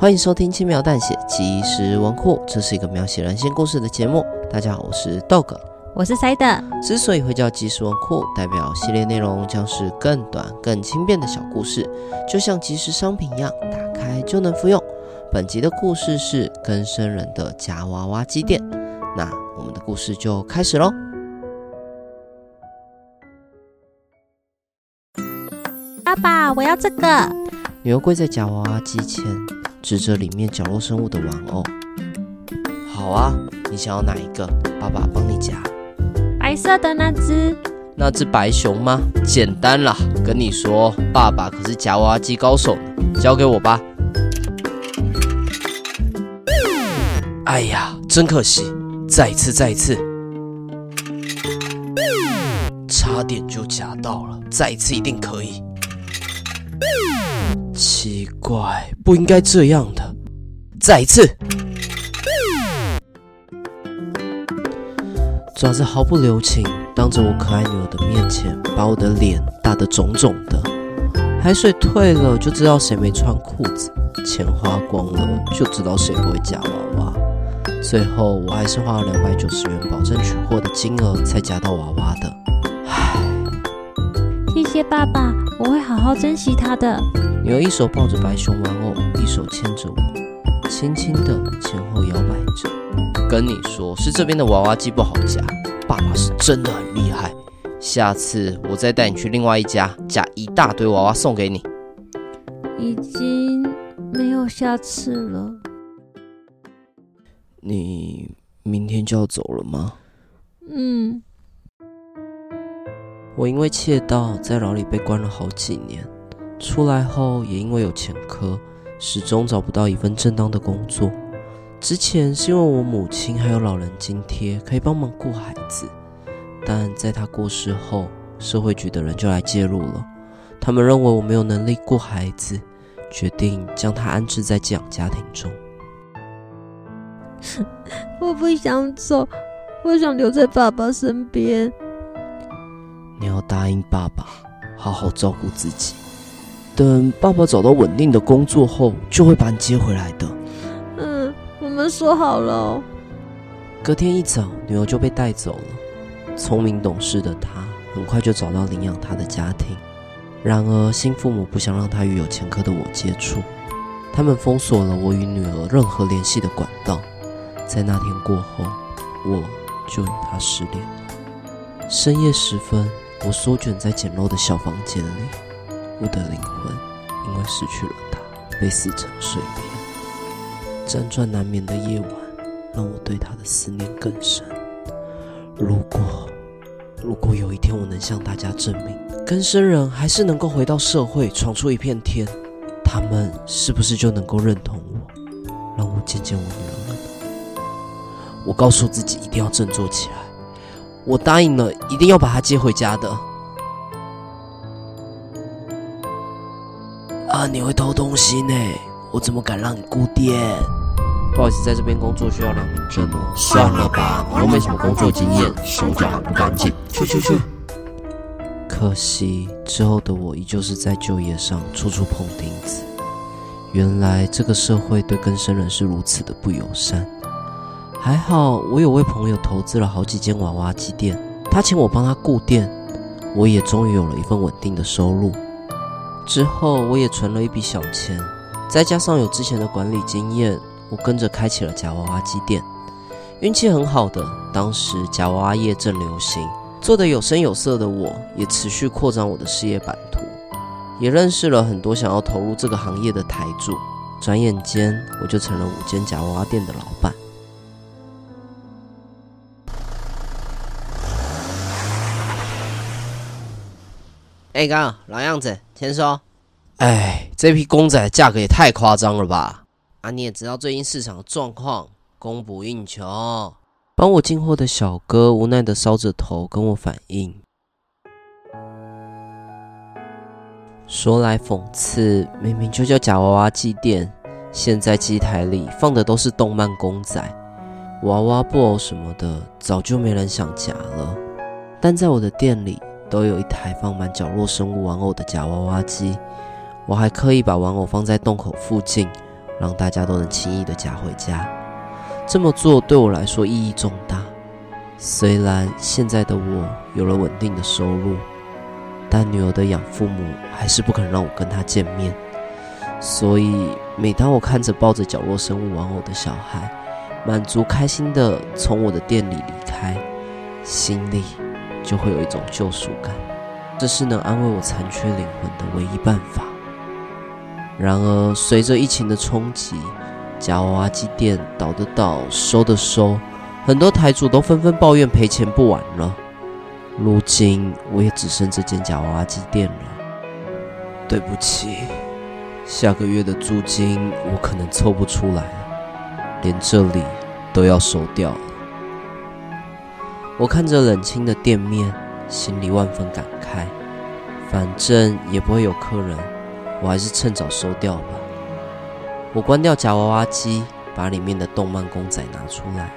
欢迎收听轻描淡写即时文库，这是一个描写人性故事的节目。大家好，我是 Dog，我是 Side。之所以会叫即时文库，代表系列内容将是更短、更轻便的小故事，就像即时商品一样，打开就能服用。本集的故事是更生人的夹娃娃机店，那我们的故事就开始喽。爸爸，我要这个。女儿跪在夹娃娃机前。指着里面角落生物的玩偶，好啊，你想要哪一个？爸爸帮你夹。白色的那只。那只白熊吗？简单啦，跟你说，爸爸可是夹娃娃机高手呢，交给我吧。哎呀，真可惜，再一次，再一次，差点就夹到了，再一次一定可以。奇怪，不应该这样的。再一次，爪子毫不留情，当着我可爱女儿的面前，把我的脸打得肿肿的。海水退了，就知道谁没穿裤子；钱花光了，就知道谁不会夹娃娃。最后，我还是花了两百九十元保证取货的金额，才夹到娃娃的。唉，谢谢爸爸，我会好好珍惜它的。女儿一手抱着白熊玩偶，一手牵着我，轻轻地前后摇摆着。跟你说，是这边的娃娃机不好夹，爸爸是真的很厉害。下次我再带你去另外一家，夹一大堆娃娃送给你。已经没有下次了。你明天就要走了吗？嗯。我因为窃盗在牢里被关了好几年。出来后也因为有前科，始终找不到一份正当的工作。之前是因为我母亲还有老人津贴可以帮忙顾孩子，但在她过世后，社会局的人就来介入了。他们认为我没有能力顾孩子，决定将她安置在寄养家庭中。我不想走，我想留在爸爸身边。你要答应爸爸，好好照顾自己。等爸爸找到稳定的工作后，就会把你接回来的。嗯，我们说好了。隔天一早，女儿就被带走了。聪明懂事的她，很快就找到领养她的家庭。然而，新父母不想让她与有前科的我接触，他们封锁了我与女儿任何联系的管道。在那天过后，我就与她失联了。深夜时分，我缩卷在简陋的小房间里。我的灵魂因为失去了他，被撕成碎片。辗转难眠的夜晚，让我对他的思念更深。如果，如果有一天我能向大家证明，更生人还是能够回到社会，闯出一片天，他们是不是就能够认同我，让我见见我女儿了呢？我告诉自己一定要振作起来，我答应了一定要把她接回家的。啊！你会偷东西呢？我怎么敢让你顾店？不好意思，在这边工作需要良民证哦。算了吧，你又没什么工作经验，手脚还不干净。去去去！可惜之后的我依旧是在就业上处处碰钉子。原来这个社会对更生人是如此的不友善。还好我有位朋友投资了好几间娃娃机店，他请我帮他顾店，我也终于有了一份稳定的收入。之后，我也存了一笔小钱，再加上有之前的管理经验，我跟着开启了夹娃娃机店。运气很好的，当时夹娃娃业正流行，做的有声有色的我，也持续扩张我的事业版图，也认识了很多想要投入这个行业的台柱。转眼间，我就成了五间夹娃娃店的老板。哎，刚老样子，签收。哎，这批公仔价格也太夸张了吧？啊，你也知道最近市场的状况，供不应求。帮我进货的小哥无奈的搔着头跟我反映。说来讽刺，明明就叫假娃娃机店，现在机台里放的都是动漫公仔，娃娃布偶什么的，早就没人想夹了。但在我的店里。都有一台放满角落生物玩偶的假娃娃机，我还刻意把玩偶放在洞口附近，让大家都能轻易的夹回家。这么做对我来说意义重大。虽然现在的我有了稳定的收入，但女儿的养父母还是不肯让我跟她见面。所以，每当我看着抱着角落生物玩偶的小孩，满足开心的从我的店里离开，心里就会有一种救赎感。这是能安慰我残缺灵魂的唯一办法。然而，随着疫情的冲击，夹娃娃机店倒的倒，收的收，很多台主都纷纷抱怨赔钱不玩了。如今，我也只剩这间夹娃娃机店了。对不起。下个月的租金我可能凑不出来了，连这里都要收掉了。我看着冷清的店面，心里万分感慨。反正也不会有客人，我还是趁早收掉吧。我关掉夹娃娃机，把里面的动漫公仔拿出来。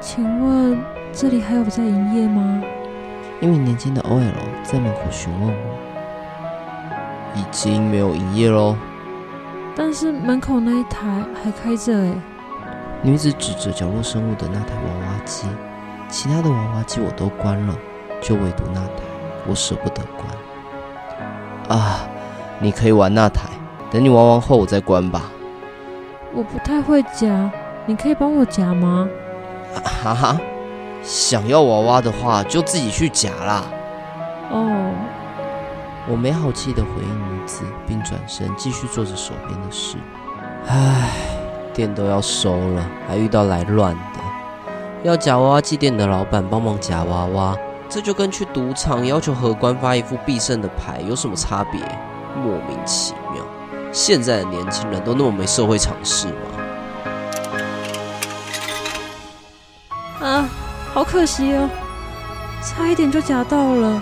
请问这里还有在营业吗？一名年轻的 OL 在门口询问我。已经没有营业喽，但是门口那一台还开着哎。女子指着角落生物的那台娃娃机，其他的娃娃机我都关了，就唯独那台我舍不得关。啊，你可以玩那台，等你玩完后我再关吧。我不太会夹，你可以帮我夹吗？哈哈，想要娃娃的话就自己去夹啦。哦。我没好气的回应女子，并转身继续做着手边的事。唉，店都要收了，还遇到来乱的。要夹娃娃机店的老板帮忙夹娃娃，这就跟去赌场要求荷官发一副必胜的牌有什么差别？莫名其妙。现在的年轻人都那么没社会常识吗？啊，好可惜哦，差一点就夹到了。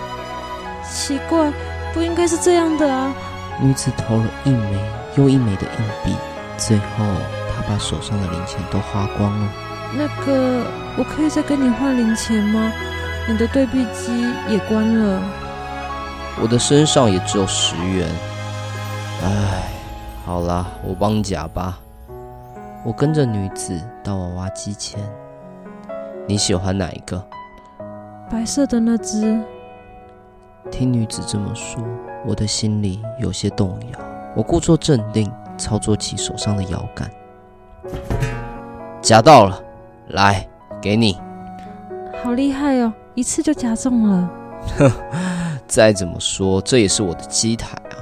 奇怪。不应该是这样的啊！女子投了一枚又一枚的硬币，最后她把手上的零钱都花光了。那个，我可以再跟你换零钱吗？你的对币机也关了。我的身上也只有十元。唉，好啦，我帮你夹吧。我跟着女子到娃娃机前。你喜欢哪一个？白色的那只。听女子这么说，我的心里有些动摇。我故作镇定，操作起手上的摇杆，夹到了，来，给你。好厉害哦，一次就夹中了。哼，再怎么说，这也是我的机台啊。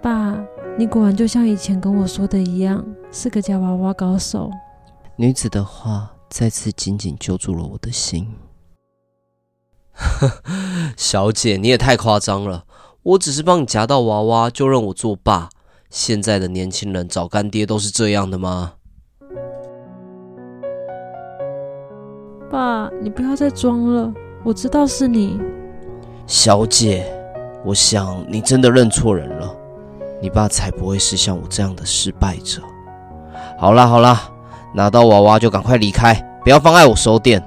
爸，你果然就像以前跟我说的一样，是个夹娃娃高手。女子的话再次紧紧揪住了我的心。小姐，你也太夸张了！我只是帮你夹到娃娃，就认我作爸。现在的年轻人找干爹都是这样的吗？爸，你不要再装了，我知道是你。小姐，我想你真的认错人了。你爸才不会是像我这样的失败者。好啦好啦，拿到娃娃就赶快离开，不要妨碍我收店。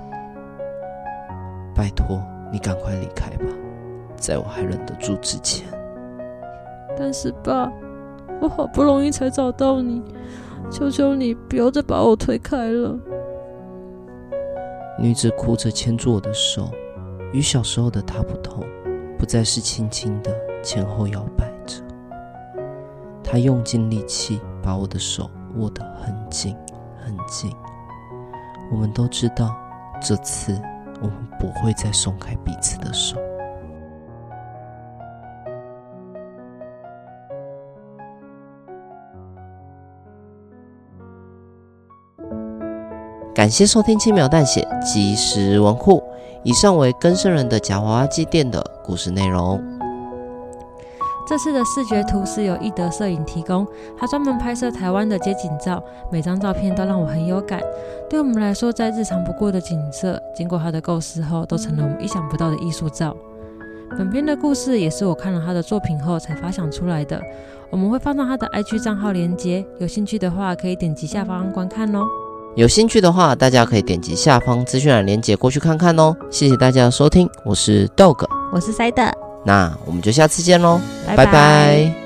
拜托。你赶快离开吧，在我还忍得住之前。但是爸，我好不容易才找到你，求求你不要再把我推开了。女子哭着牵住我的手，与小时候的她不同，不再是轻轻的前后摇摆着。她用尽力气把我的手握得很紧很紧。我们都知道，这次。我们不会再松开彼此的手。感谢收听轻描淡写即时文库。以上为更生人的假娃娃机店的故事内容。这次的视觉图是由一德摄影提供，他专门拍摄台湾的街景照，每张照片都让我很有感。对我们来说，再日常不过的景色，经过他的构思后，都成了我们意想不到的艺术照。本片的故事也是我看了他的作品后才发想出来的。我们会放到他的 IG 账号连接，有兴趣的话可以点击下方观看哦。有兴趣的话，大家可以点击下方资讯栏链接过去看看哦。谢谢大家的收听，我是 Dog，我是 Side。那我们就下次见喽，拜拜。拜拜。